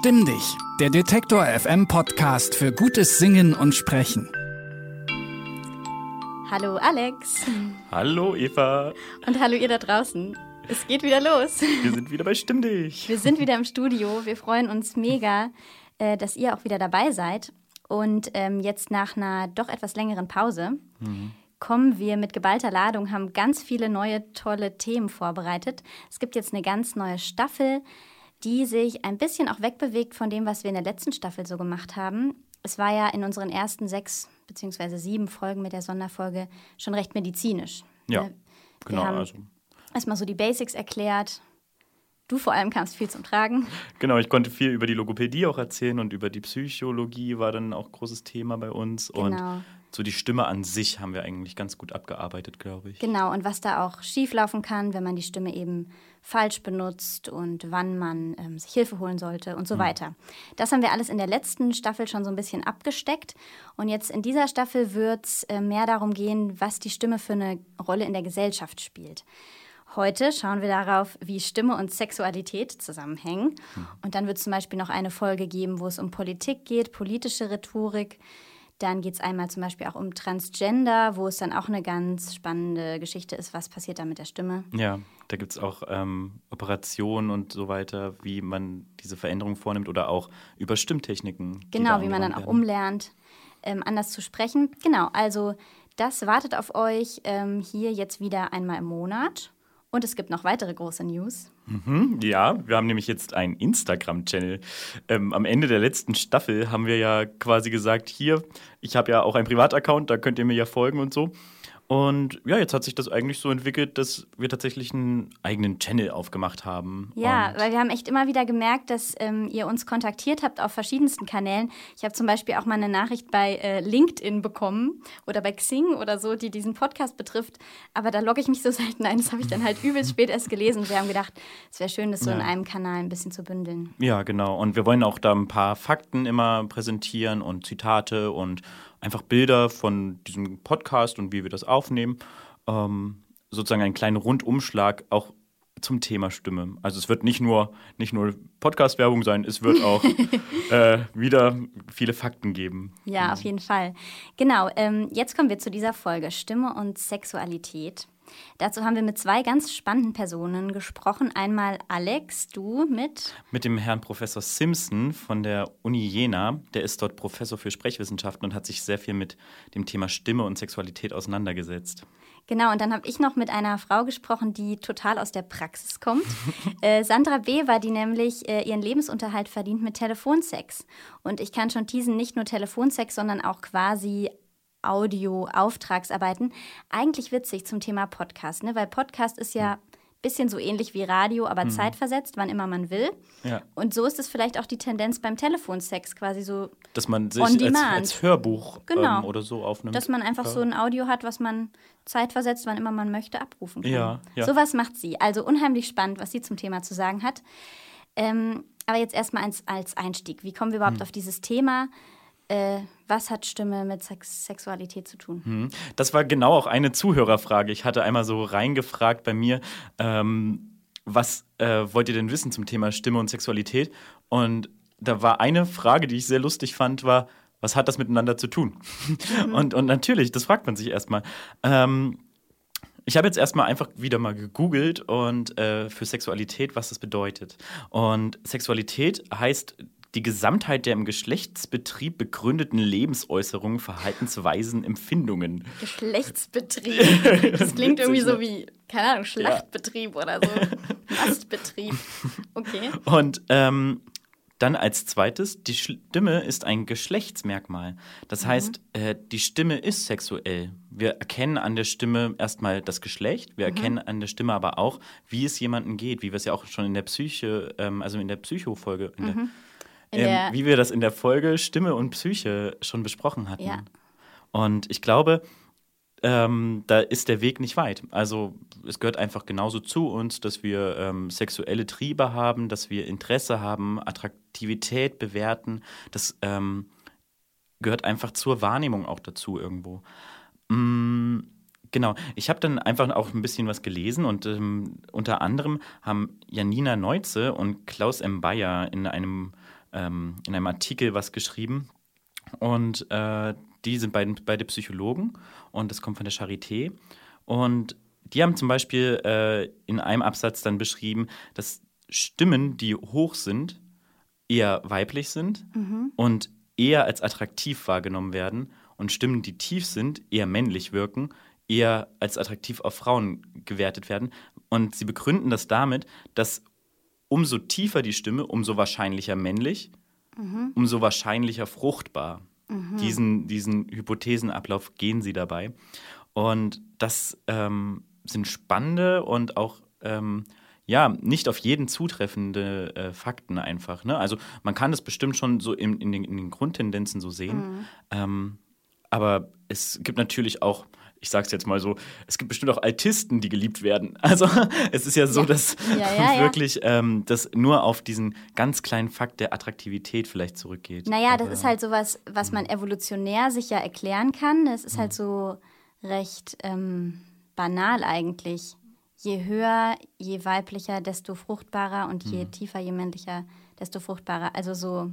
Bestimm dich, der Detektor FM Podcast für gutes Singen und Sprechen. Hallo Alex. Hallo Eva. Und hallo ihr da draußen. Es geht wieder los. Wir sind wieder bei Stimm dich. Wir sind wieder im Studio. Wir freuen uns mega, äh, dass ihr auch wieder dabei seid. Und ähm, jetzt nach einer doch etwas längeren Pause mhm. kommen wir mit geballter Ladung, haben ganz viele neue tolle Themen vorbereitet. Es gibt jetzt eine ganz neue Staffel die sich ein bisschen auch wegbewegt von dem, was wir in der letzten Staffel so gemacht haben. Es war ja in unseren ersten sechs beziehungsweise sieben Folgen mit der Sonderfolge schon recht medizinisch. Ja, wir genau. Haben also. Erstmal so die Basics erklärt. Du vor allem kamst viel zum Tragen. Genau, ich konnte viel über die Logopädie auch erzählen und über die Psychologie war dann auch ein großes Thema bei uns. Genau. Und so die Stimme an sich haben wir eigentlich ganz gut abgearbeitet, glaube ich. Genau, und was da auch schieflaufen kann, wenn man die Stimme eben falsch benutzt und wann man ähm, sich Hilfe holen sollte und so mhm. weiter. Das haben wir alles in der letzten Staffel schon so ein bisschen abgesteckt. Und jetzt in dieser Staffel wird es äh, mehr darum gehen, was die Stimme für eine Rolle in der Gesellschaft spielt. Heute schauen wir darauf, wie Stimme und Sexualität zusammenhängen. Mhm. Und dann wird es zum Beispiel noch eine Folge geben, wo es um Politik geht, politische Rhetorik, dann geht es einmal zum Beispiel auch um Transgender, wo es dann auch eine ganz spannende Geschichte ist, was passiert da mit der Stimme. Ja, da gibt es auch ähm, Operationen und so weiter, wie man diese Veränderung vornimmt oder auch über Stimmtechniken. Genau, wie man dann auch werden. umlernt, ähm, anders zu sprechen. Genau, also das wartet auf euch ähm, hier jetzt wieder einmal im Monat. Und es gibt noch weitere große News. Mhm, ja, wir haben nämlich jetzt einen Instagram-Channel. Ähm, am Ende der letzten Staffel haben wir ja quasi gesagt, hier, ich habe ja auch einen Privataccount, da könnt ihr mir ja folgen und so. Und ja, jetzt hat sich das eigentlich so entwickelt, dass wir tatsächlich einen eigenen Channel aufgemacht haben. Ja, weil wir haben echt immer wieder gemerkt, dass ähm, ihr uns kontaktiert habt auf verschiedensten Kanälen. Ich habe zum Beispiel auch mal eine Nachricht bei äh, LinkedIn bekommen oder bei Xing oder so, die diesen Podcast betrifft. Aber da logge ich mich so selten ein. Das habe ich dann halt übelst spät erst gelesen. Und wir haben gedacht, es wäre schön, das so ja. in einem Kanal ein bisschen zu bündeln. Ja, genau. Und wir wollen auch da ein paar Fakten immer präsentieren und Zitate und einfach Bilder von diesem Podcast und wie wir das aufnehmen. Ähm, sozusagen einen kleinen Rundumschlag auch zum Thema Stimme. Also es wird nicht nur, nicht nur Podcast-Werbung sein, es wird auch äh, wieder viele Fakten geben. Ja, auf jeden Fall. Genau, ähm, jetzt kommen wir zu dieser Folge Stimme und Sexualität. Dazu haben wir mit zwei ganz spannenden Personen gesprochen. Einmal Alex, du mit? Mit dem Herrn Professor Simpson von der Uni Jena. Der ist dort Professor für Sprechwissenschaften und hat sich sehr viel mit dem Thema Stimme und Sexualität auseinandergesetzt. Genau, und dann habe ich noch mit einer Frau gesprochen, die total aus der Praxis kommt. äh, Sandra B. war die nämlich äh, ihren Lebensunterhalt verdient mit Telefonsex. Und ich kann schon teasen, nicht nur Telefonsex, sondern auch quasi Audio-Auftragsarbeiten. Eigentlich witzig zum Thema Podcast, ne? weil Podcast ist ja ein bisschen so ähnlich wie Radio, aber mhm. zeitversetzt, wann immer man will. Ja. Und so ist es vielleicht auch die Tendenz beim Telefonsex, quasi so. Dass man sich als, als, Hörbuch genau. ähm, oder so aufnimmt. Dass man einfach so ein Audio hat, was man zeitversetzt, wann immer man möchte, abrufen kann. Ja, ja. Sowas macht sie. Also unheimlich spannend, was sie zum Thema zu sagen hat. Ähm, aber jetzt erstmal als, als Einstieg. Wie kommen wir überhaupt mhm. auf dieses Thema? Äh, was hat Stimme mit Sex Sexualität zu tun? Hm. Das war genau auch eine Zuhörerfrage. Ich hatte einmal so reingefragt bei mir, ähm, was äh, wollt ihr denn wissen zum Thema Stimme und Sexualität? Und da war eine Frage, die ich sehr lustig fand, war, was hat das miteinander zu tun? Mhm. Und, und natürlich, das fragt man sich erstmal. Ähm, ich habe jetzt erstmal einfach wieder mal gegoogelt und äh, für Sexualität, was das bedeutet. Und Sexualität heißt die Gesamtheit der im Geschlechtsbetrieb begründeten Lebensäußerungen, Verhaltensweisen, Empfindungen. Geschlechtsbetrieb. Das klingt irgendwie so wie, keine Ahnung, Schlachtbetrieb ja. oder so. Mastbetrieb. Okay. Und ähm, dann als zweites, die Stimme ist ein Geschlechtsmerkmal. Das mhm. heißt, äh, die Stimme ist sexuell. Wir erkennen an der Stimme erstmal das Geschlecht, wir mhm. erkennen an der Stimme aber auch, wie es jemandem geht, wie wir es ja auch schon in der Psyche, ähm, also in der Psychofolge, in mhm. der ähm, wie wir das in der Folge Stimme und Psyche schon besprochen hatten. Ja. Und ich glaube, ähm, da ist der Weg nicht weit. Also es gehört einfach genauso zu uns, dass wir ähm, sexuelle Triebe haben, dass wir Interesse haben, Attraktivität bewerten. Das ähm, gehört einfach zur Wahrnehmung auch dazu irgendwo. Mm, genau, ich habe dann einfach auch ein bisschen was gelesen und ähm, unter anderem haben Janina Neuze und Klaus M. Bayer in einem ähm, in einem Artikel was geschrieben. Und äh, die sind beide, beide Psychologen und das kommt von der Charité. Und die haben zum Beispiel äh, in einem Absatz dann beschrieben, dass Stimmen, die hoch sind, eher weiblich sind mhm. und eher als attraktiv wahrgenommen werden und Stimmen, die tief sind, eher männlich wirken, eher als attraktiv auf Frauen gewertet werden. Und sie begründen das damit, dass umso tiefer die Stimme, umso wahrscheinlicher männlich, mhm. umso wahrscheinlicher fruchtbar. Mhm. Diesen, diesen Hypothesenablauf gehen sie dabei. Und das ähm, sind spannende und auch ähm, ja, nicht auf jeden zutreffende äh, Fakten einfach. Ne? Also man kann das bestimmt schon so in, in, den, in den, Grundtendenzen so sehen. Mhm. Ähm, aber es gibt natürlich auch, ich sage es jetzt mal so, es gibt bestimmt auch Altisten, die geliebt werden. Also es ist ja so, dass ja, ja, wirklich ähm, das nur auf diesen ganz kleinen Fakt der Attraktivität vielleicht zurückgeht. Naja, aber, das ist halt sowas, was man evolutionär sicher erklären kann. Es ist halt so recht ähm, banal eigentlich je höher, je weiblicher, desto fruchtbarer und je mhm. tiefer, je männlicher, desto fruchtbarer. Also so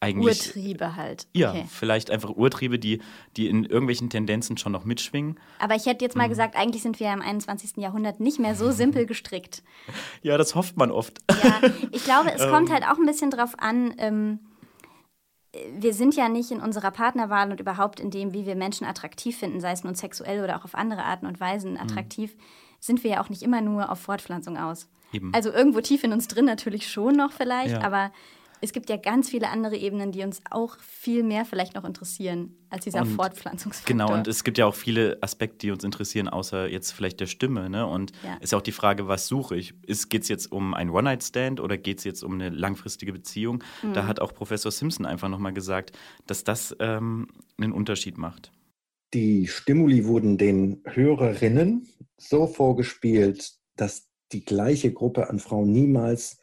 Eigentlich, Urtriebe halt. Ja, vielleicht einfach Urtriebe, die, die in irgendwelchen Tendenzen schon noch mitschwingen. Aber ich hätte jetzt mal mhm. gesagt, eigentlich sind wir im 21. Jahrhundert nicht mehr so simpel gestrickt. Ja, das hofft man oft. Ja, ich glaube, es kommt ähm. halt auch ein bisschen drauf an, ähm, wir sind ja nicht in unserer Partnerwahl und überhaupt in dem, wie wir Menschen attraktiv finden, sei es nun sexuell oder auch auf andere Arten und Weisen mhm. attraktiv. Mhm sind wir ja auch nicht immer nur auf Fortpflanzung aus. Eben. Also irgendwo tief in uns drin natürlich schon noch vielleicht, ja. aber es gibt ja ganz viele andere Ebenen, die uns auch viel mehr vielleicht noch interessieren als dieser und, Fortpflanzungsfaktor. Genau, und es gibt ja auch viele Aspekte, die uns interessieren, außer jetzt vielleicht der Stimme. Ne? Und ja. ist ja auch die Frage, was suche ich? Geht es jetzt um ein One-Night-Stand oder geht es jetzt um eine langfristige Beziehung? Mhm. Da hat auch Professor Simpson einfach nochmal gesagt, dass das ähm, einen Unterschied macht. Die Stimuli wurden den Hörerinnen so vorgespielt, dass die gleiche Gruppe an Frauen niemals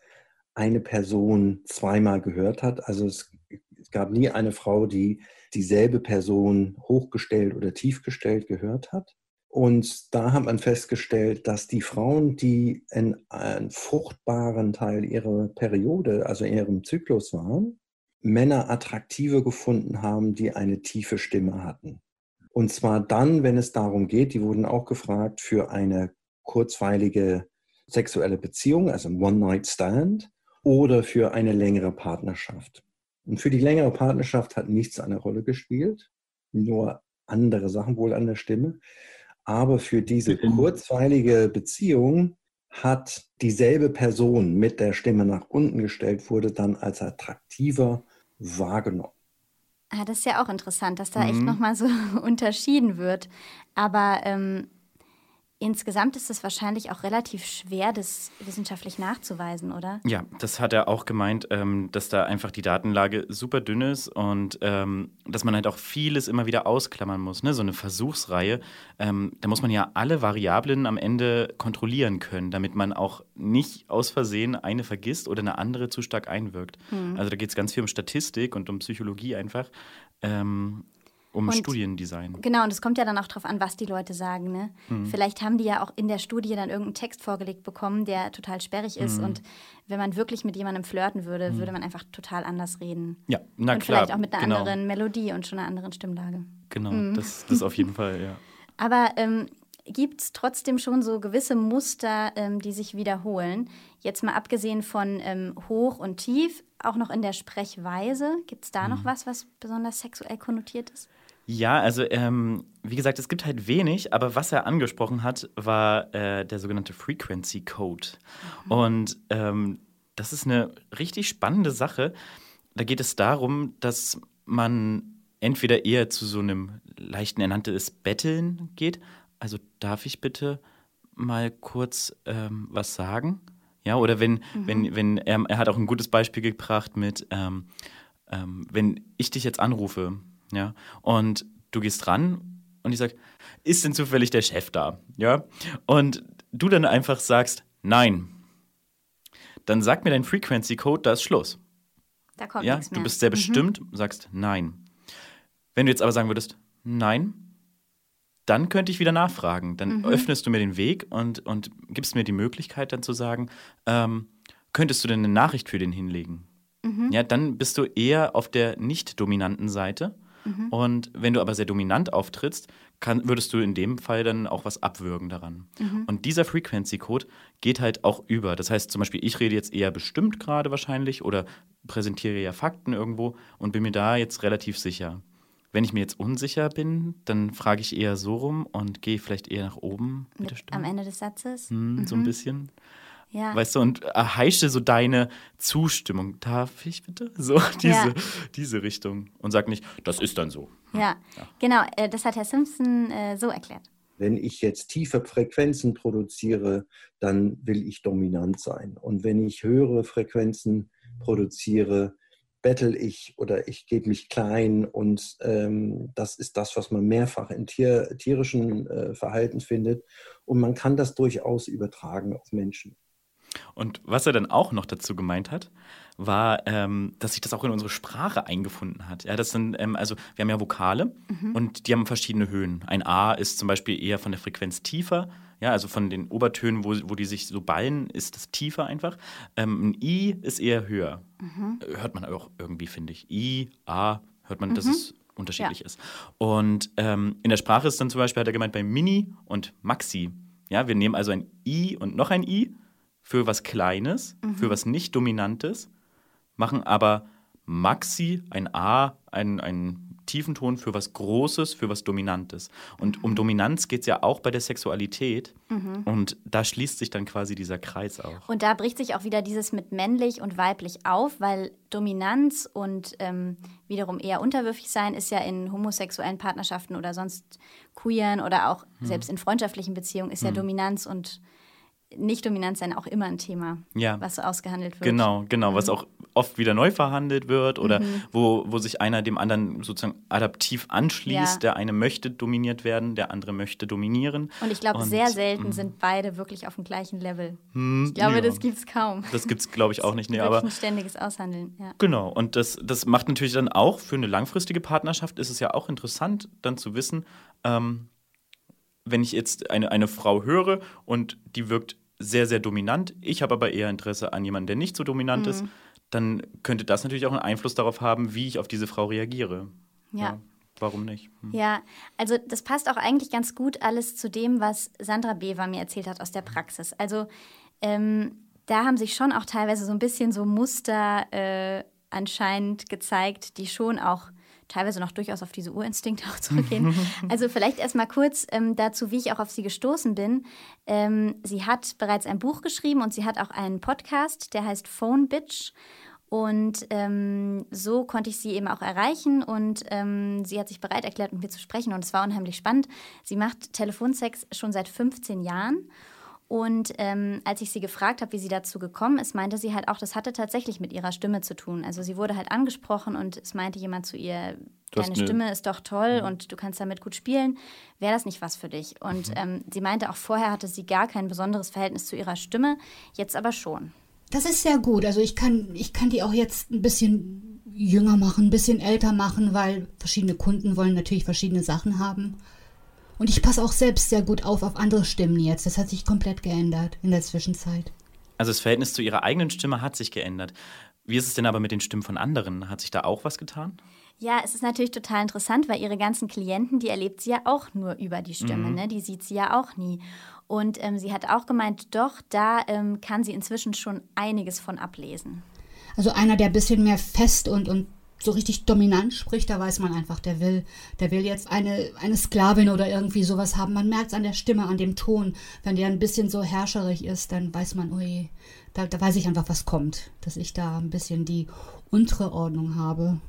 eine Person zweimal gehört hat. Also es, es gab nie eine Frau, die dieselbe Person hochgestellt oder tiefgestellt gehört hat. Und da hat man festgestellt, dass die Frauen, die in einem fruchtbaren Teil ihrer Periode, also in ihrem Zyklus waren, Männer attraktiver gefunden haben, die eine tiefe Stimme hatten. Und zwar dann, wenn es darum geht, die wurden auch gefragt für eine kurzweilige sexuelle Beziehung, also ein One-Night-Stand, oder für eine längere Partnerschaft. Und für die längere Partnerschaft hat nichts eine Rolle gespielt, nur andere Sachen wohl an der Stimme. Aber für diese kurzweilige Beziehung hat dieselbe Person mit der Stimme nach unten gestellt, wurde dann als attraktiver wahrgenommen. Ah, das ist ja auch interessant, dass da mhm. echt nochmal so unterschieden wird. Aber ähm, Insgesamt ist es wahrscheinlich auch relativ schwer, das wissenschaftlich nachzuweisen, oder? Ja, das hat er auch gemeint, ähm, dass da einfach die Datenlage super dünn ist und ähm, dass man halt auch vieles immer wieder ausklammern muss. Ne? So eine Versuchsreihe, ähm, da muss man ja alle Variablen am Ende kontrollieren können, damit man auch nicht aus Versehen eine vergisst oder eine andere zu stark einwirkt. Hm. Also da geht es ganz viel um Statistik und um Psychologie einfach. Ähm, um und, Studiendesign. Genau, und es kommt ja dann auch darauf an, was die Leute sagen. Ne? Mhm. Vielleicht haben die ja auch in der Studie dann irgendeinen Text vorgelegt bekommen, der total sperrig ist. Mhm. Und wenn man wirklich mit jemandem flirten würde, mhm. würde man einfach total anders reden. Ja, na und klar. Vielleicht auch mit einer genau. anderen Melodie und schon einer anderen Stimmlage. Genau, mhm. das, das auf jeden Fall, ja. Aber ähm, gibt es trotzdem schon so gewisse Muster, ähm, die sich wiederholen. Jetzt mal abgesehen von ähm, hoch und tief, auch noch in der Sprechweise. Gibt es da mhm. noch was, was besonders sexuell konnotiert ist? Ja, also ähm, wie gesagt, es gibt halt wenig, aber was er angesprochen hat, war äh, der sogenannte Frequency Code. Mhm. Und ähm, das ist eine richtig spannende Sache. Da geht es darum, dass man entweder eher zu so einem leichten ernanntes Betteln geht. Also darf ich bitte mal kurz ähm, was sagen? Ja, oder wenn, mhm. wenn, wenn er, er hat auch ein gutes Beispiel gebracht mit, ähm, ähm, wenn ich dich jetzt anrufe, ja. Und du gehst ran und ich sage, ist denn zufällig der Chef da? Ja. Und du dann einfach sagst, nein. Dann sag mir dein Frequency Code, da ist Schluss. Da kommt ja? nichts mehr. Du bist sehr mhm. bestimmt, mhm. sagst nein. Wenn du jetzt aber sagen würdest, nein, dann könnte ich wieder nachfragen. Dann mhm. öffnest du mir den Weg und, und gibst mir die Möglichkeit, dann zu sagen, ähm, könntest du denn eine Nachricht für den hinlegen? Mhm. Mhm. ja, dann bist du eher auf der nicht dominanten Seite. Mhm. Und wenn du aber sehr dominant auftrittst, kann, würdest du in dem Fall dann auch was abwürgen daran. Mhm. Und dieser Frequency-Code geht halt auch über. Das heißt zum Beispiel, ich rede jetzt eher bestimmt gerade wahrscheinlich oder präsentiere ja Fakten irgendwo und bin mir da jetzt relativ sicher. Wenn ich mir jetzt unsicher bin, dann frage ich eher so rum und gehe vielleicht eher nach oben mit, der Mit, Stimme. am Ende des Satzes. Hm, So ein bisschen. Ja. Weißt du, und erheische so deine Zustimmung. Darf ich bitte? So, diese, Ja. diese Richtung. Und sag nicht, das ist dann so. ja. genau. Äh, das hat Herr Simpson äh, so erklärt. Wenn ich jetzt tiefe Frequenzen produziere, dann will ich dominant sein. Und wenn ich höhere Frequenzen produziere, bettel ich oder ich gebe mich klein. Und ähm, das ist das, was man mehrfach in Tier, tierischen äh, Verhalten findet. Und man kann das durchaus übertragen auf Menschen. Und was er dann auch noch dazu gemeint hat, war, ähm, dass sich das auch in unsere Sprache eingefunden hat. Ja, das sind, ähm, also wir haben ja Vokale und die haben verschiedene Höhen. Ein A ist zum Beispiel eher von der Frequenz tiefer, ja, also von den Obertönen, wo, wo die sich so ballen, ist das tiefer einfach. Ähm, ein I ist eher höher. Äh, Hört man auch irgendwie, finde ich. I, A, hört man, dass es unterschiedlich ist. Und ähm, in der Sprache ist dann zum Beispiel, hat er gemeint, bei Mini und Maxi. Ja, wir nehmen also ein I und noch ein I für was Kleines, für was nicht Dominantes, machen aber Maxi, ein A, einen, einen tiefen Ton für was Großes, für was Dominantes. Und um Dominanz geht es ja auch bei der Sexualität. Und da schließt sich dann quasi dieser Kreis auch. Und da bricht sich auch wieder dieses mit männlich und weiblich auf, weil Dominanz und ähm, wiederum eher unterwürfig sein ist ja in homosexuellen Partnerschaften oder sonst queeren oder auch Hm. selbst in freundschaftlichen Beziehungen ist ja Dominanz und nicht-Dominanz sein auch immer ein Thema, Ja. was so ausgehandelt wird. Genau, genau, was auch oft wieder neu verhandelt wird oder Mhm. wo, wo sich einer dem anderen sozusagen adaptiv anschließt. Ja. Der eine möchte dominiert werden, der andere möchte dominieren. Und ich glaube, sehr selten sind beide wirklich auf dem gleichen Level. ich glaube, ja. das gibt es kaum. Das gibt es, glaube ich, auch nicht. Nee, aber ein ständiges Aushandeln. Ja. Genau, und das, das macht natürlich dann auch für eine langfristige Partnerschaft ist es ja auch interessant, dann zu wissen, ähm, wenn ich jetzt eine, eine Frau höre und die wirkt sehr, sehr dominant, ich habe aber eher Interesse an jemandem, der nicht so dominant ist, Mhm. dann könnte das natürlich auch einen Einfluss darauf haben, wie ich auf diese Frau reagiere. Ja. warum nicht? Hm. Ja, also das passt auch eigentlich ganz gut alles zu dem, was Sandra Bever mir erzählt hat aus der Praxis. Also ähm, da haben sich schon auch teilweise so ein bisschen so Muster äh, anscheinend gezeigt, die schon auch teilweise noch durchaus auf diese Urinstinkte auch zurückgehen. also vielleicht erst mal kurz ähm, dazu, wie ich auch auf sie gestoßen bin. Ähm, sie hat bereits ein Buch geschrieben und sie hat auch einen Podcast, der heißt Phone Bitch. Und ähm, so konnte ich sie eben auch erreichen und ähm, sie hat sich bereit erklärt, mit mir zu sprechen und es war unheimlich spannend. Sie macht Telefonsex schon seit 15 Jahren und ähm, als ich sie gefragt habe, wie sie dazu gekommen ist, meinte sie halt auch, das hatte tatsächlich mit ihrer Stimme zu tun. Also sie wurde halt angesprochen und es meinte jemand zu ihr, deine eine- Stimme ist doch toll und du kannst damit gut spielen. Wäre das nicht was für dich? Und ähm, sie meinte auch vorher hatte sie gar kein besonderes Verhältnis zu ihrer Stimme, jetzt aber schon. Das ist sehr gut. Also ich kann, ich kann die auch jetzt ein bisschen jünger machen, ein bisschen älter machen, weil verschiedene Kunden wollen natürlich verschiedene Sachen haben. Und ich passe auch selbst sehr gut auf auf andere Stimmen jetzt. Das hat sich komplett geändert in der Zwischenzeit. Also das Verhältnis zu ihrer eigenen Stimme hat sich geändert. Wie ist es denn aber mit den Stimmen von anderen? Hat sich da auch was getan? Ja, es ist natürlich total interessant, weil ihre ganzen Klienten, die erlebt sie ja auch nur über die Stimme, ne? die sieht sie ja auch nie. Und ähm, sie hat auch gemeint, doch, da ähm, kann sie inzwischen schon einiges von ablesen. Also einer, der ein bisschen mehr fest und, und so richtig dominant spricht, da weiß man einfach, der will, der will jetzt eine, eine Sklavin oder irgendwie sowas haben. Man merkt es an der Stimme, an dem Ton. Wenn der ein bisschen so herrscherig ist, dann weiß man, ui, da, da weiß ich einfach, was kommt. Dass ich da ein bisschen die untere Ordnung habe.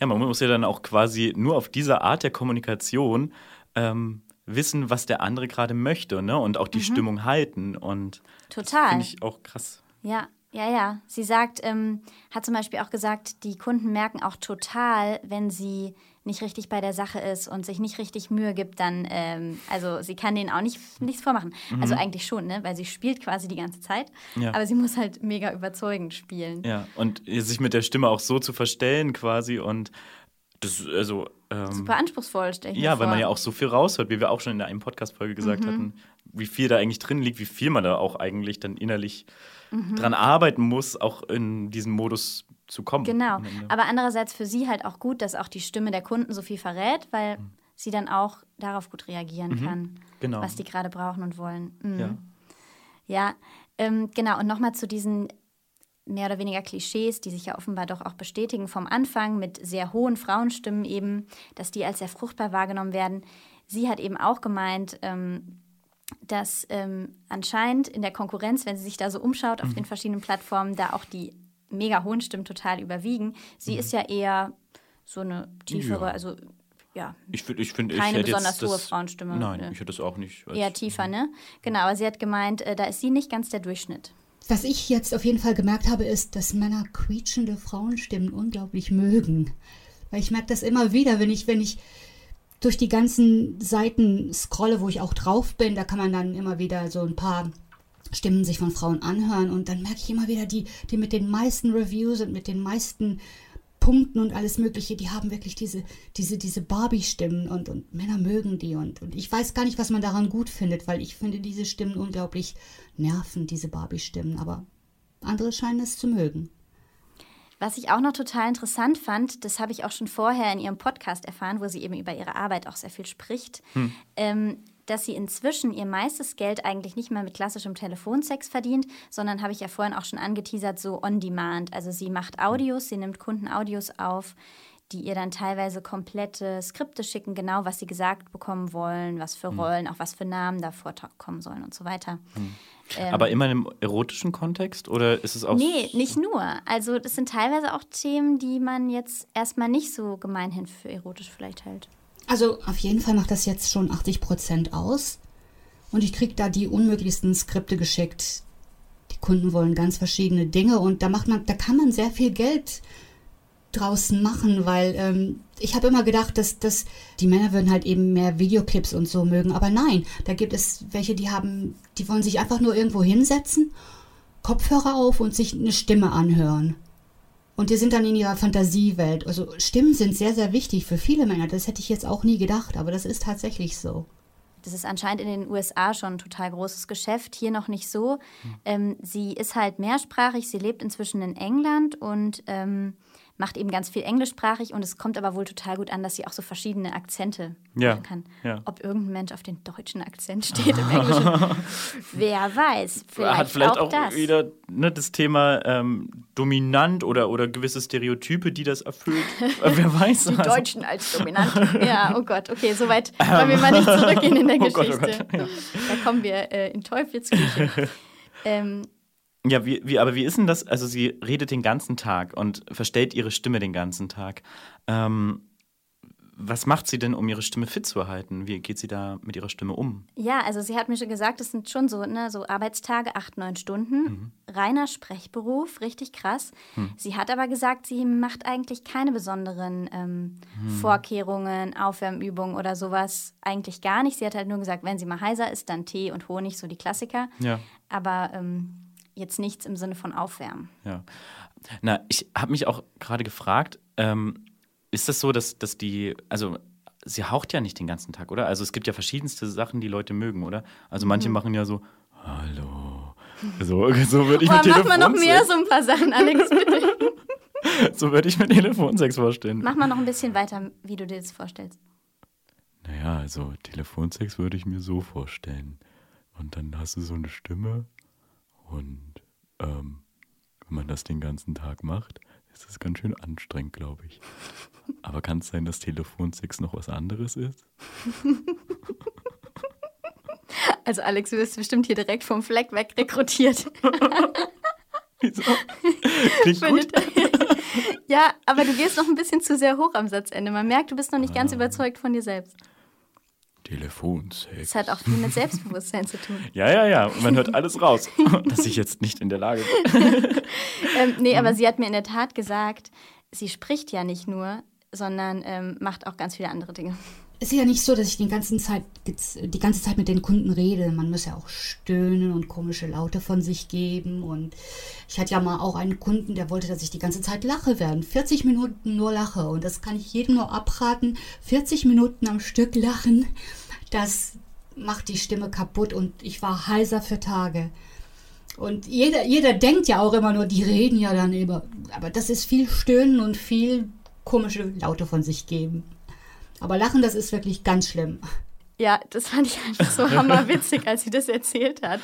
Ja, man muss ja dann auch quasi nur auf diese Art der Kommunikation ähm, wissen, was der andere gerade möchte, ne? Und auch die Stimmung halten. Und Total. finde ich auch krass. Ja, ja, ja. Sie sagt, ähm, hat zum Beispiel auch gesagt, die Kunden merken auch total, wenn sie nicht richtig bei der Sache ist und sich nicht richtig Mühe gibt, dann, ähm, also sie kann denen auch nicht, nichts vormachen. Also eigentlich schon, ne? Weil sie spielt quasi die ganze Zeit. Ja. Aber sie muss halt mega überzeugend spielen. Ja, und sich mit der Stimme auch so zu verstellen quasi und das, also, ähm, Super anspruchsvoll, stelle ich ja, weil man ja auch so viel raushört, wie wir auch schon in der einen Podcast-Folge gesagt hatten, wie viel da eigentlich drin liegt, wie viel man da auch eigentlich dann innerlich dran arbeiten muss, auch in diesem Modus zu kommen. Genau. Aber andererseits für sie halt auch gut, dass auch die Stimme der Kunden so viel verrät, weil sie dann auch darauf gut reagieren kann, Genau. was die gerade brauchen und wollen. Mhm. ja. Ja, ähm, genau. Und nochmal zu diesen mehr oder weniger Klischees, die sich ja offenbar doch auch bestätigen vom Anfang mit sehr hohen Frauenstimmen eben, dass die als sehr fruchtbar wahrgenommen werden. Sie hat eben auch gemeint, ähm, dass ähm, anscheinend in der Konkurrenz, wenn sie sich da so umschaut auf den verschiedenen Plattformen, da auch die mega hohen Stimmen total überwiegen. Sie ist ja eher so eine tiefere, Ja. also ja, Ich finde, ich find, ich Keine hätte besonders jetzt hohe das, Frauenstimme, Nein, ne. ich hätte es auch nicht. eher tiefer, ne? Genau, aber sie hat gemeint, äh, da ist sie nicht ganz der Durchschnitt. Was ich jetzt auf jeden Fall gemerkt habe, ist, dass Männer quietschende Frauenstimmen unglaublich mögen. Weil ich merke das immer wieder, wenn ich, wenn ich durch die ganzen Seiten scrolle, wo ich auch drauf bin, da kann man dann immer wieder so ein paar Stimmen sich von Frauen anhören und dann merke ich immer wieder, die, die mit den meisten Reviews und mit den meisten Punkten und alles Mögliche, die haben wirklich diese, diese, diese Barbie-Stimmen und, und Männer mögen die und, und ich weiß gar nicht, was man daran gut findet, weil ich finde diese Stimmen unglaublich nerven, diese Barbie-Stimmen, aber andere scheinen es zu mögen. Was ich auch noch total interessant fand, das habe ich auch schon vorher in ihrem Podcast erfahren, wo sie eben über ihre Arbeit auch sehr viel spricht, ähm, dass sie inzwischen ihr meistes Geld eigentlich nicht mehr mit klassischem Telefonsex verdient, sondern habe ich ja vorhin auch schon angeteasert, so on demand. Also sie macht Audios, sie nimmt Kunden Audios auf, die ihr dann teilweise komplette Skripte schicken, genau was sie gesagt bekommen wollen, was für Rollen, auch was für Namen da vorkommen sollen und so weiter. Ähm, Aber immer im erotischen Kontext? Oder ist es auch. Nee, nicht nur. Also das sind teilweise auch Themen, die man jetzt erstmal nicht so gemeinhin für erotisch vielleicht hält. Also auf jeden Fall macht das jetzt schon 80 Prozent aus. Und ich kriege da die unmöglichsten Skripte geschickt. Die Kunden wollen ganz verschiedene Dinge und da macht man, da kann man sehr viel Geld draußen machen, weil ähm, ich habe immer gedacht, dass, dass die Männer würden halt eben mehr Videoclips und so mögen. Aber nein, da gibt es welche, die haben, die wollen sich einfach nur irgendwo hinsetzen, Kopfhörer auf und sich eine Stimme anhören. Und die sind dann in ihrer Fantasiewelt. Also Stimmen sind sehr, sehr wichtig für viele Männer. Das hätte ich jetzt auch nie gedacht, aber das ist tatsächlich so. Das ist anscheinend in den USA schon ein total großes Geschäft, hier noch nicht so. Ähm, sie ist halt mehrsprachig, sie lebt inzwischen in England und ähm, macht eben ganz viel englischsprachig und es kommt aber wohl total gut an, dass sie auch so verschiedene Akzente Ja, machen kann. ja. Ob irgendein Mensch auf den deutschen Akzent steht im Englischen, wer weiß. Vielleicht, hat vielleicht auch, das. wieder ne, das Thema ähm, dominant oder, oder gewisse Stereotype, die das erfüllt. Wer weiß. Die also- Deutschen als dominant. Ja, oh Gott, okay, soweit wollen wir mal nicht zurückgehen in der Oh Gott, Geschichte. oh Gott, ja. Da kommen wir äh, in Teufelsküche. ähm, Ja, wie, wie, aber wie ist denn das? Also, sie redet den ganzen Tag und verstellt ihre Stimme den ganzen Tag. Ähm, was macht sie denn, um ihre Stimme fit zu erhalten? Wie geht sie da mit ihrer Stimme um? ja, also sie hat mir schon gesagt, das sind schon so, ne, so Arbeitstage, acht, neun Stunden. Reiner Sprechberuf, richtig krass. Sie hat aber gesagt, sie macht eigentlich keine besonderen ähm, Vorkehrungen, Aufwärmübungen oder sowas. Eigentlich gar nicht. Sie hat halt nur gesagt, wenn sie mal heiser ist, dann Tee und Honig, so die Klassiker. Ja. Aber ähm, jetzt nichts im Sinne von Aufwärmen. Ja. Na, ich habe mich auch gerade gefragt, ähm, ist das so, dass, dass die, also sie haucht ja nicht den ganzen Tag, oder? Also es gibt ja verschiedenste Sachen, die Leute mögen, oder? Also manche Mhm. machen ja so, hallo. So, so würde ich Boah, mir mach mal noch mehr so ein paar Sachen, Alex, bitte. so würde ich mir Telefonsex vorstellen. Mach mal noch ein bisschen weiter, wie du dir das vorstellst. Naja, also Telefonsex würde ich mir so vorstellen. Und dann hast du so eine Stimme und ähm, wenn man das den ganzen Tag macht, ist es ganz schön anstrengend, glaube ich. Aber kann es sein, dass Telefonsex noch was anderes ist? Also Alex, du wirst bestimmt hier direkt vom Fleck weg rekrutiert. Wieso? Klingt gut. ja, aber du gehst noch ein bisschen zu sehr hoch am Satzende. Man merkt, du bist noch nicht ganz überzeugt von dir selbst. Telefonsex. Das hat auch viel mit Selbstbewusstsein zu tun. Ja, ja, ja. Und man hört alles raus, dass ich jetzt nicht in der Lage bin. Ähm, nee, Mhm. aber sie hat mir in der Tat gesagt, sie spricht ja nicht nur, sondern ähm, macht auch ganz viele andere Dinge. Es ist ja nicht so, dass ich den ganzen Zeit, die ganze Zeit mit den Kunden rede. Man muss ja auch stöhnen und komische Laute von sich geben. Und ich hatte ja mal auch einen Kunden, der wollte, dass ich die ganze Zeit lache werden. 40 Minuten nur lache. Und das kann ich jedem nur abraten. 40 Minuten am Stück lachen, das macht die Stimme kaputt. Und ich war heiser für Tage. Und jeder, jeder denkt ja auch immer nur, die reden ja dann über. Aber das ist viel Stöhnen und viel komische Laute von sich geben. Aber Lachen, das ist wirklich ganz schlimm. Ja, das fand ich einfach so hammerwitzig, als sie das erzählt hat.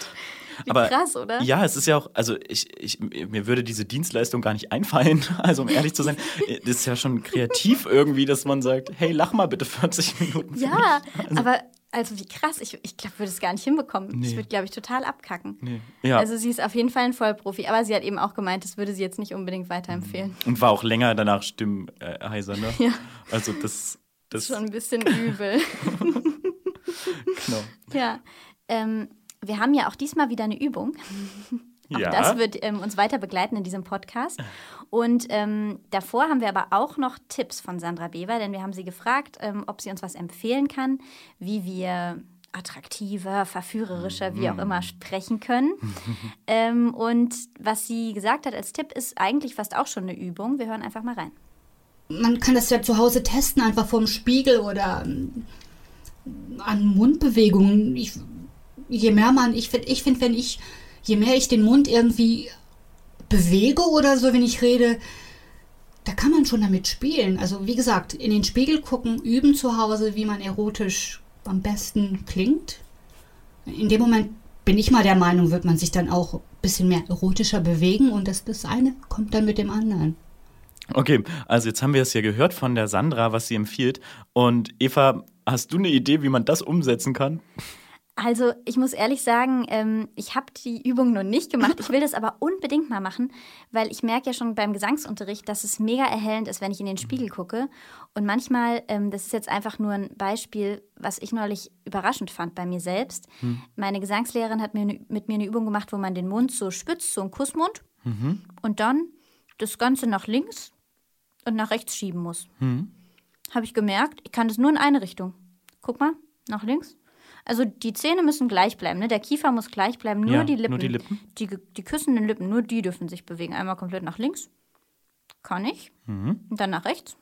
Wie Aber krass, oder? Ja, es ist ja auch, also ich, ich, mir würde diese Dienstleistung gar nicht einfallen, also um ehrlich zu sein. Das ist ja schon kreativ irgendwie, dass man sagt, hey, lach mal bitte 40 Minuten. für Ja, mich. Also, aber also wie krass, ich, ich glaube, würde es gar nicht hinbekommen. Nee. Ich würde, glaube ich, total abkacken. nee. Ja, Also sie ist auf jeden Fall ein Vollprofi, aber sie hat eben auch gemeint, das würde sie jetzt nicht unbedingt weiterempfehlen. und war auch länger danach stimmheiser, ne? Ja. Also das, das, Schon ein bisschen übel. genau. ja. Ähm, wir haben ja auch diesmal wieder eine Übung. Auch Ja. das wird ähm, uns weiter begleiten in diesem Podcast. Und ähm, davor haben wir aber auch noch Tipps von Sandra Bever, denn wir haben sie gefragt, ähm, ob sie uns was empfehlen kann, wie wir attraktiver, verführerischer, wie auch immer sprechen können. ähm, und was sie gesagt hat als Tipp ist eigentlich fast auch schon eine Übung. Wir hören einfach mal rein. Man kann das ja zu Hause testen, einfach vorm Spiegel oder ähm, an Mundbewegungen. Ich, je mehr man, ich finde, ich find, wenn ich, je mehr ich den Mund irgendwie bewege oder so, wenn ich rede, da kann man schon damit spielen. Also wie gesagt, in den Spiegel gucken, üben zu Hause, wie man erotisch am besten klingt. In dem Moment bin ich mal der Meinung, wird man sich dann auch ein bisschen mehr erotischer bewegen und das, das eine kommt dann mit dem anderen. Okay, also jetzt haben wir es ja gehört von der Sandra, was sie empfiehlt. Und Eva, hast du eine Idee, wie man das umsetzen kann? Also ich muss ehrlich sagen, ähm, ich habe die Übung noch nicht gemacht. Ich will das aber unbedingt mal machen, weil ich merke ja schon beim Gesangsunterricht, dass es mega erhellend ist, wenn ich in den Spiegel gucke. Und manchmal, ähm, das ist jetzt einfach nur ein Beispiel, was ich neulich überraschend fand bei mir selbst. Meine Gesangslehrerin hat mir ne, mit mir eine Übung gemacht, wo man den Mund so spitzt, so ein Kussmund, und dann das Ganze nach links und nach rechts schieben muss. Habe ich gemerkt, ich kann das nur in eine Richtung. Guck mal, nach links. Also die Zähne müssen gleich bleiben, ne? Der Kiefer muss gleich bleiben, nur Ja, die nur Lippen. die Lippen. Die, die küssenden Lippen, nur die dürfen sich bewegen. Einmal komplett nach links. Kann ich. Mhm. Und dann nach rechts.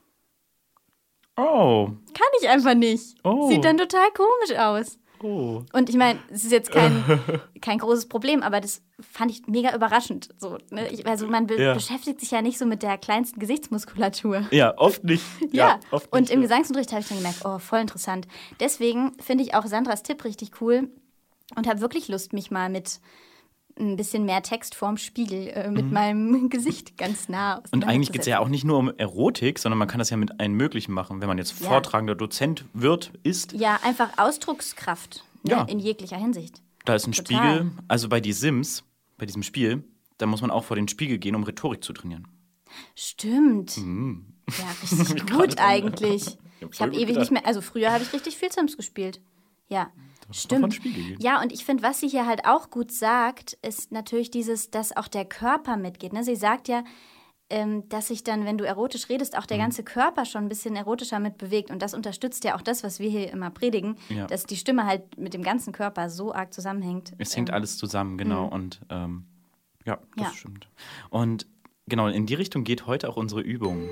Oh, Kann ich einfach nicht. Oh. Sieht dann total komisch aus. Oh. Und ich meine, es ist jetzt kein, kein großes Problem, aber das fand ich mega überraschend. So, ne? ich, also man be Ja. beschäftigt sich ja nicht so mit der kleinsten Gesichtsmuskulatur. Ja, oft nicht. Ja, oft und nicht, im ja. Gesangsunterricht habe ich dann gemerkt, oh, voll interessant. Deswegen finde ich auch Sandras Tipp richtig cool und habe wirklich Lust, mich mal mit ein bisschen mehr Text vorm Spiegel äh, mit meinem Gesicht ganz nah Mhm. Und eigentlich geht es ja auch nicht nur um Erotik, sondern man kann das ja mit allem Möglichen machen. Wenn man jetzt Ja. vortragender Dozent wird, ist, Ja, einfach Ausdruckskraft ne? Ja. in jeglicher Hinsicht. da ist ein Total. Spiegel. Also bei die Sims, bei diesem Spiel, da muss man auch vor den Spiegel gehen, um Rhetorik zu trainieren. Stimmt. Mhm. Ja, richtig gut eigentlich. Ich habe gut ewig gedacht. nicht mehr, also früher habe ich richtig viel Sims gespielt. Ja, vor stimmt. Spiegel. Ja, und ich finde, was sie hier halt auch gut sagt, ist natürlich dieses, dass auch der Körper mitgeht. Ne? Sie sagt ja, ähm, dass sich dann, wenn du erotisch redest, auch Mhm. der ganze Körper schon ein bisschen erotischer mit bewegt. Und das unterstützt ja auch das, was wir hier immer predigen, Ja. dass die Stimme halt mit dem ganzen Körper so arg zusammenhängt. Es hängt Ähm, alles zusammen, genau. Und ähm, ja, das Ja. stimmt. Und genau, in die Richtung geht heute auch unsere Übung.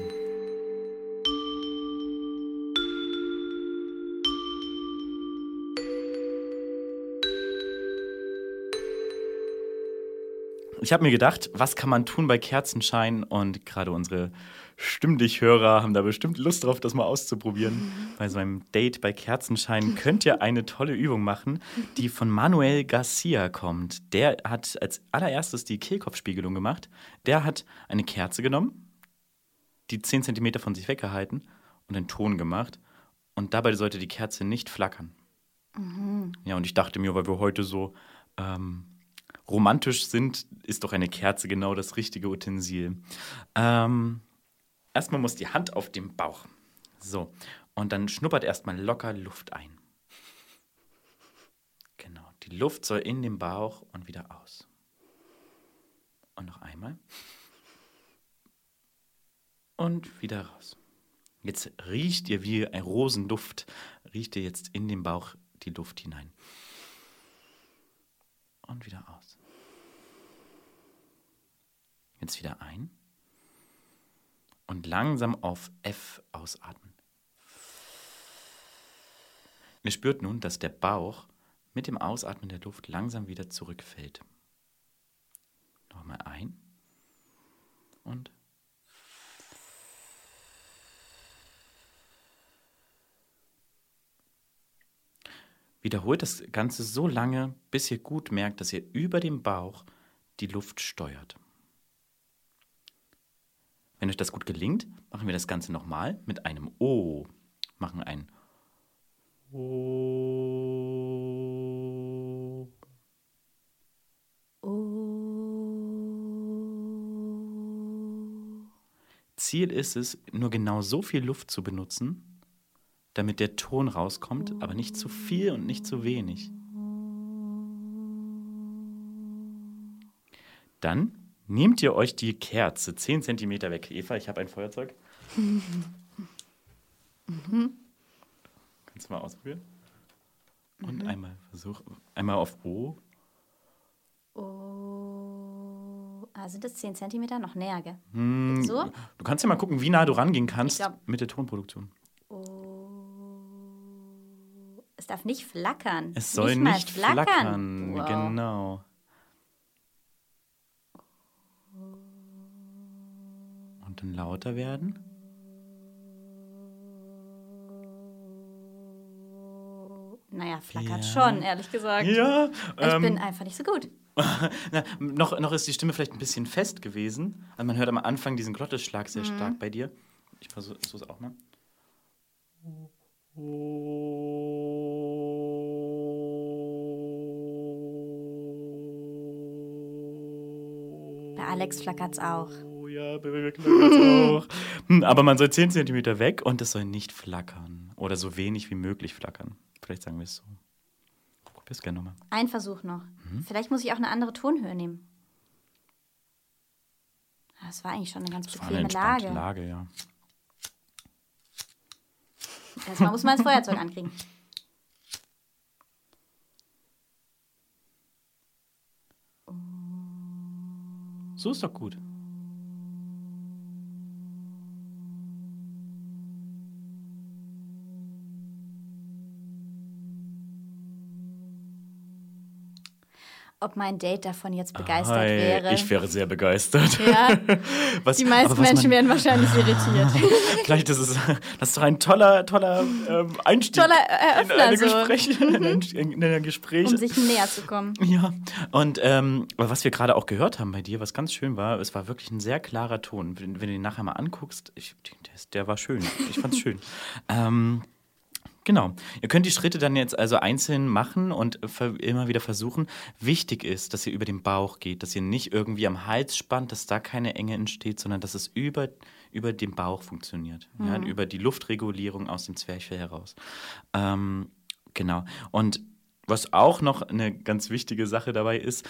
Ich habe mir gedacht, was kann man tun bei Kerzenschein? Und gerade unsere Stimmdichhörer haben da bestimmt Lust drauf, das mal auszuprobieren. Bei so einem Date bei Kerzenschein könnt ihr eine tolle Übung machen, die von Manuel Garcia kommt. Der hat als allererstes die Kehlkopfspiegelung gemacht. Der hat eine Kerze genommen, die 10 cm von sich weggehalten und einen Ton gemacht. Und dabei sollte die Kerze nicht flackern. Ja, und ich dachte mir, weil wir heute so ähm, romantisch sind, ist doch eine Kerze genau das richtige Utensil. Ähm, erstmal muss die Hand auf dem Bauch. So. Und dann schnuppert erstmal locker Luft ein. Genau. Die Luft soll in den Bauch und wieder aus. Und noch einmal. Und wieder raus. Jetzt riecht ihr wie ein Rosenduft, riecht ihr jetzt in den Bauch die Luft hinein. Und wieder aus. Jetzt wieder ein. Und langsam auf F ausatmen. Ihr spürt nun, dass der Bauch mit dem Ausatmen der Luft langsam wieder zurückfällt. Nochmal ein. Und. Wiederholt das Ganze so lange, bis ihr gut merkt, dass ihr über dem Bauch die Luft steuert. Wenn euch das gut gelingt, machen wir das Ganze nochmal mit einem O. Machen ein O. Ziel ist es, nur genau so viel Luft zu benutzen, damit der Ton rauskommt, aber nicht zu viel und nicht zu wenig. Dann nehmt ihr euch die Kerze 10 cm weg. Eva, ich habe ein Feuerzeug. Kannst du mal ausprobieren? Und einmal versuch, einmal auf O. Oh. Ah, sind das 10 cm noch näher, gell? Hm, So? Du kannst ja mal gucken, wie nah du rangehen kannst glaub- mit der Tonproduktion. Es darf nicht flackern. Es soll mal nicht flackern. Wow. Genau. Und dann lauter werden. Naja, flackert Ja. schon, ehrlich gesagt. Ja. Ich ähm, bin einfach nicht so gut. na, noch, noch ist die Stimme vielleicht ein bisschen fest gewesen. Also man hört am Anfang diesen Glottisschlag sehr Mhm. stark bei dir. Ich versuche es auch mal. Bei Alex flackert's auch. Ja, auch. Hm, Aber man soll 10 cm weg und es soll nicht flackern. Oder so wenig wie möglich flackern. Vielleicht sagen wir es so. Probier's gerne nochmal. Ein Versuch noch. Mhm. Vielleicht muss ich auch eine andere Tonhöhe nehmen. Ah, Das war eigentlich schon eine ganz Das eine bequeme entspannte Lage. Lage, ja. Erstmal muss man das Feuerzeug ankriegen. So ist doch gut. Ob mein Date davon jetzt begeistert Hi, wäre. Ich wäre sehr begeistert. ja, Was, die meisten Menschen man, werden wahrscheinlich irritiert. Vielleicht ist es das ist doch ein toller, toller ähm, Einstieg Toller Eröffner, in ein so. Gespräch. In ein, in ein Gespräch. um sich näher zu kommen. Ja, und ähm, was wir gerade auch gehört haben bei dir, was ganz schön war, es war wirklich ein sehr klarer Ton. Wenn, wenn du den nachher mal anguckst, ich, der, der war schön. Ich fand's schön. Ähm, genau. Ihr könnt die Schritte dann jetzt also einzeln machen und immer wieder versuchen. Wichtig ist, dass ihr über den Bauch geht, dass ihr nicht irgendwie am Hals spannt, dass da keine Enge entsteht, sondern dass es über, über den Bauch funktioniert. Ja, über die Luftregulierung aus dem Zwerchfell heraus. Ähm, genau. Und was auch noch eine ganz wichtige Sache dabei ist,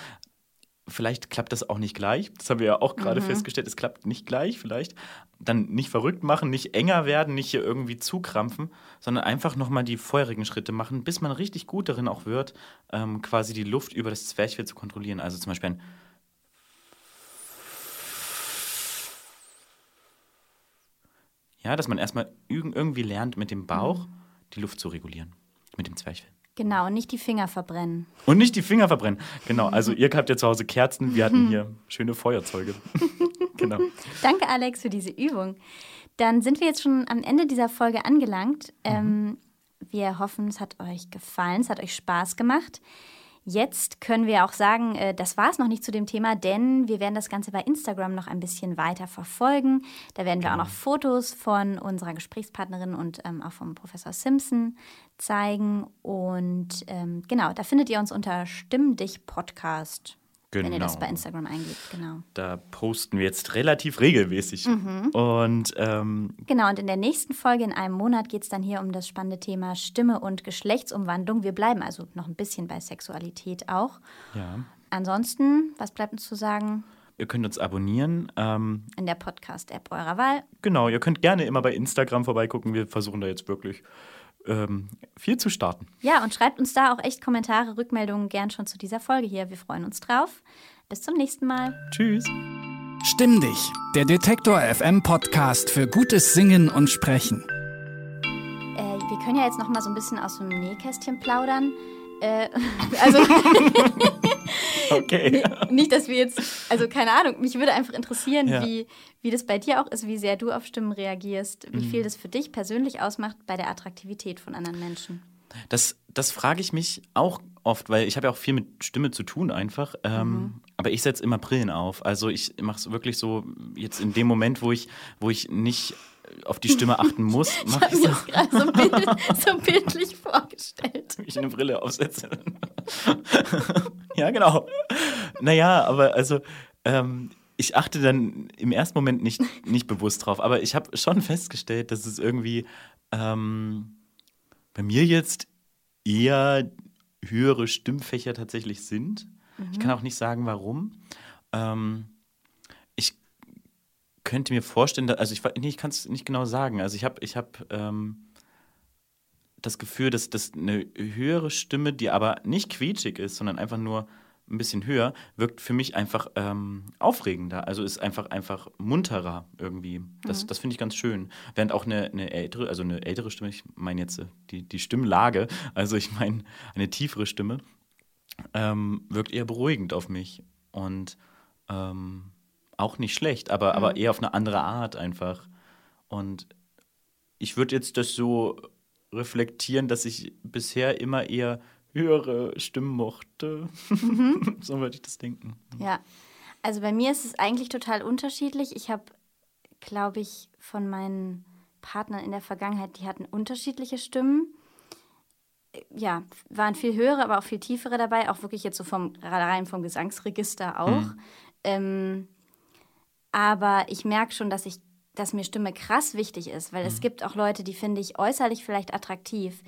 vielleicht klappt das auch nicht gleich. Das haben wir ja auch gerade festgestellt, es klappt nicht gleich vielleicht. Dann nicht verrückt machen, nicht enger werden, nicht hier irgendwie zukrampfen, sondern einfach nochmal die vorherigen Schritte machen, bis man richtig gut darin auch wird, ähm, quasi die Luft über das Zwerchfell zu kontrollieren. Also zum Beispiel ein Ja, dass man erstmal irg- irgendwie lernt, mit dem Bauch die Luft zu regulieren. Mit dem Zwerchfell. Genau, und nicht die Finger verbrennen. Und nicht die Finger verbrennen. Genau, also ihr habt ja zu Hause Kerzen, wir hatten hier schöne Feuerzeuge. genau. Danke, Alex, für diese Übung. Dann sind wir jetzt schon am Ende dieser Folge angelangt. Ähm, wir hoffen, es hat euch gefallen, es hat euch Spaß gemacht. Jetzt können wir auch sagen, äh, das war es noch nicht zu dem Thema, denn wir werden das Ganze bei Instagram noch ein bisschen weiter verfolgen. Da werden wir auch noch Fotos von unserer Gesprächspartnerin und ähm, auch vom Professor Simpson zeigen. Und ähm, genau, da findet ihr uns unter Stimm dich Podcast, wenn ihr das Genau. bei Instagram eingebt. Genau. Da posten wir jetzt relativ regelmäßig. Und ähm, Genau, und in der nächsten Folge in einem Monat geht es dann hier um das spannende Thema Stimme und Geschlechtsumwandlung. Wir bleiben also noch ein bisschen bei Sexualität auch. ja, Ansonsten, was bleibt uns zu sagen? ihr könnt uns abonnieren. Ähm, In der Podcast-App eurer Wahl. genau, ihr könnt gerne immer bei Instagram vorbeigucken. Wir versuchen da jetzt wirklich ähm, viel zu starten. Ja, und schreibt uns da auch echt Kommentare, Rückmeldungen gern schon zu dieser Folge hier. Wir freuen uns drauf. Bis zum nächsten Mal. Tschüss. Stimm dich, der Detektor FM Podcast für gutes Singen und Sprechen. Äh, wir können ja jetzt noch mal so ein bisschen aus dem Nähkästchen plaudern. Äh, also, okay. Nicht, dass wir jetzt, also keine Ahnung, mich würde einfach interessieren, Ja. wie, wie das bei dir auch ist, wie sehr du auf Stimmen reagierst, wie Mhm. viel das für dich persönlich ausmacht bei der Attraktivität von anderen Menschen. Das, das frage ich mich auch oft, weil ich habe ja auch viel mit Stimme zu tun einfach. Ähm, Aber ich setze immer Brillen auf. Also ich mache es wirklich so, jetzt in dem Moment, wo ich, wo ich nicht auf die Stimme achten muss, Ich habe ich mir so, das gerade so, bild, so bildlich vorgestellt. ich eine Brille aufsetze. ja, genau. Naja, aber also ähm, ich achte dann im ersten Moment nicht, nicht bewusst drauf. Aber ich habe schon festgestellt, dass es irgendwie ähm, bei mir jetzt eher höhere Stimmfächer tatsächlich sind. Ich kann auch nicht sagen, warum. Ähm, könnte mir vorstellen, also ich, nee, ich kann es nicht genau sagen. Also ich habe ich hab, ähm, das Gefühl, dass, dass eine höhere Stimme, die aber nicht quietschig ist, sondern einfach nur ein bisschen höher, wirkt für mich einfach ähm, aufregender. Also ist einfach, einfach munterer irgendwie. Das, das finde ich ganz schön. Während auch eine, eine ältere, also eine ältere Stimme, ich meine jetzt äh, die, die Stimmlage, also ich meine eine tiefere Stimme, ähm, wirkt eher beruhigend auf mich. Und ähm, auch nicht schlecht, aber, aber eher auf eine andere Art einfach. Und ich würde jetzt das so reflektieren, dass ich bisher immer eher höhere Stimmen mochte. so würde ich das denken. Ja, also bei mir ist es eigentlich total unterschiedlich. Ich habe, glaube ich, von meinen Partnern in der Vergangenheit, die hatten unterschiedliche Stimmen. Ja, waren viel höhere, aber auch viel tiefere dabei, auch wirklich jetzt so vom rein vom Gesangsregister auch. Ähm, aber ich merke schon, dass ich, dass mir Stimme krass wichtig ist, weil es gibt auch Leute, die finde ich äußerlich vielleicht attraktiv.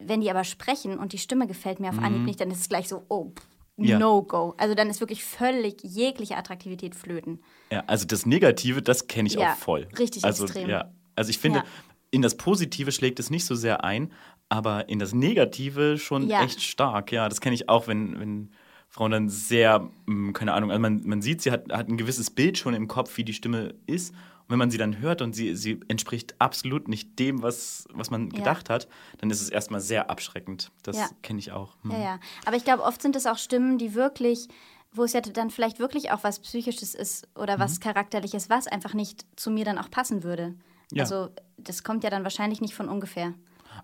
Wenn die aber sprechen und die Stimme gefällt mir auf Anhieb nicht, dann ist es gleich so, oh, Ja. No-Go. Also dann ist wirklich völlig jegliche Attraktivität flöten. Ja, also das Negative, das kenne ich Ja, auch voll. richtig also, extrem. Ja. Also ich finde, Ja. in das Positive schlägt es nicht so sehr ein, aber in das Negative schon echt stark. Ja, das kenne ich auch, wenn, wenn Frauen dann sehr, mh, keine Ahnung, also man, man sieht, sie hat, hat ein gewisses Bild schon im Kopf, wie die Stimme ist. Und wenn man sie dann hört und sie, sie entspricht absolut nicht dem, was, was man Ja. gedacht hat, dann ist es erstmal sehr abschreckend. Das Ja. kenne ich auch. Hm. Ja, ja. Aber ich glaube, oft sind es auch Stimmen, die wirklich, wo es ja dann vielleicht wirklich auch was Psychisches ist oder was Charakterliches, was einfach nicht zu mir dann auch passen würde. Ja. Also das kommt ja dann wahrscheinlich nicht von ungefähr,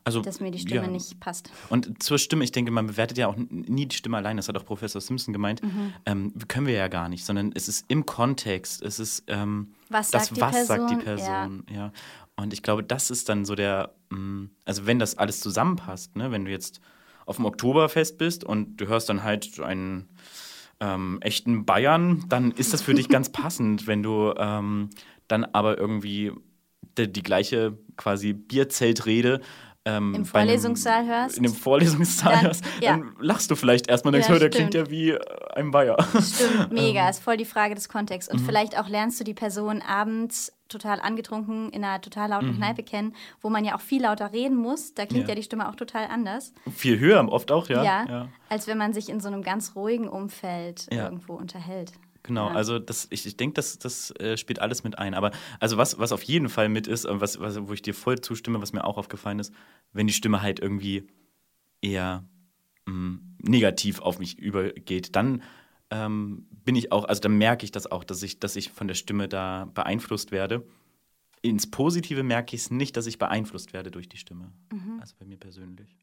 Also, dass mir die Stimme ja. nicht passt. Und zur Stimme, ich denke, man bewertet ja auch nie die Stimme allein, das hat auch Professor Simpson gemeint. Mhm. Ähm, können wir ja gar nicht, sondern es ist im Kontext, es ist ähm, Was das, sagt was sagt die Person? Ja. Person. Ja. Und ich glaube, das ist dann so der, mh, also wenn das alles zusammenpasst, ne, wenn du jetzt auf dem Oktoberfest bist und du hörst dann halt einen ähm, echten Bayern, dann ist das für dich ganz passend, wenn du ähm, dann aber irgendwie die, die gleiche quasi Bierzeltrede ähm, Im bei einem- Vorlesungssaal hörst? In dem Vorlesungssaal Dann- hörst, ja. dann lachst du vielleicht erstmal und denkst, Ja, der klingt ja wie äh, ein Bayer. Stimmt, mega. Ist voll die Frage des Kontexts. Mhm. Und vielleicht auch lernst du die Person abends total angetrunken in einer total lauten Kneipe kennen, wo man ja auch viel lauter reden muss. Da klingt Mhm. Ja. ja, die Stimme auch total anders. Viel höher oft auch, ja. Ja, als wenn man sich in so einem ganz ruhigen Umfeld irgendwo unterhält. Genau, also das, ich, ich denke, das, das äh, spielt alles mit ein. Aber also was, was auf jeden Fall mit ist, was, was, wo ich dir voll zustimme, was mir auch aufgefallen ist, wenn die Stimme halt irgendwie eher mh, negativ auf mich übergeht, dann ähm, bin ich auch, also dann merke ich das auch, dass ich, dass ich von der Stimme da beeinflusst werde. Ins Positive merke ich es nicht, dass ich beeinflusst werde durch die Stimme. Also bei mir persönlich.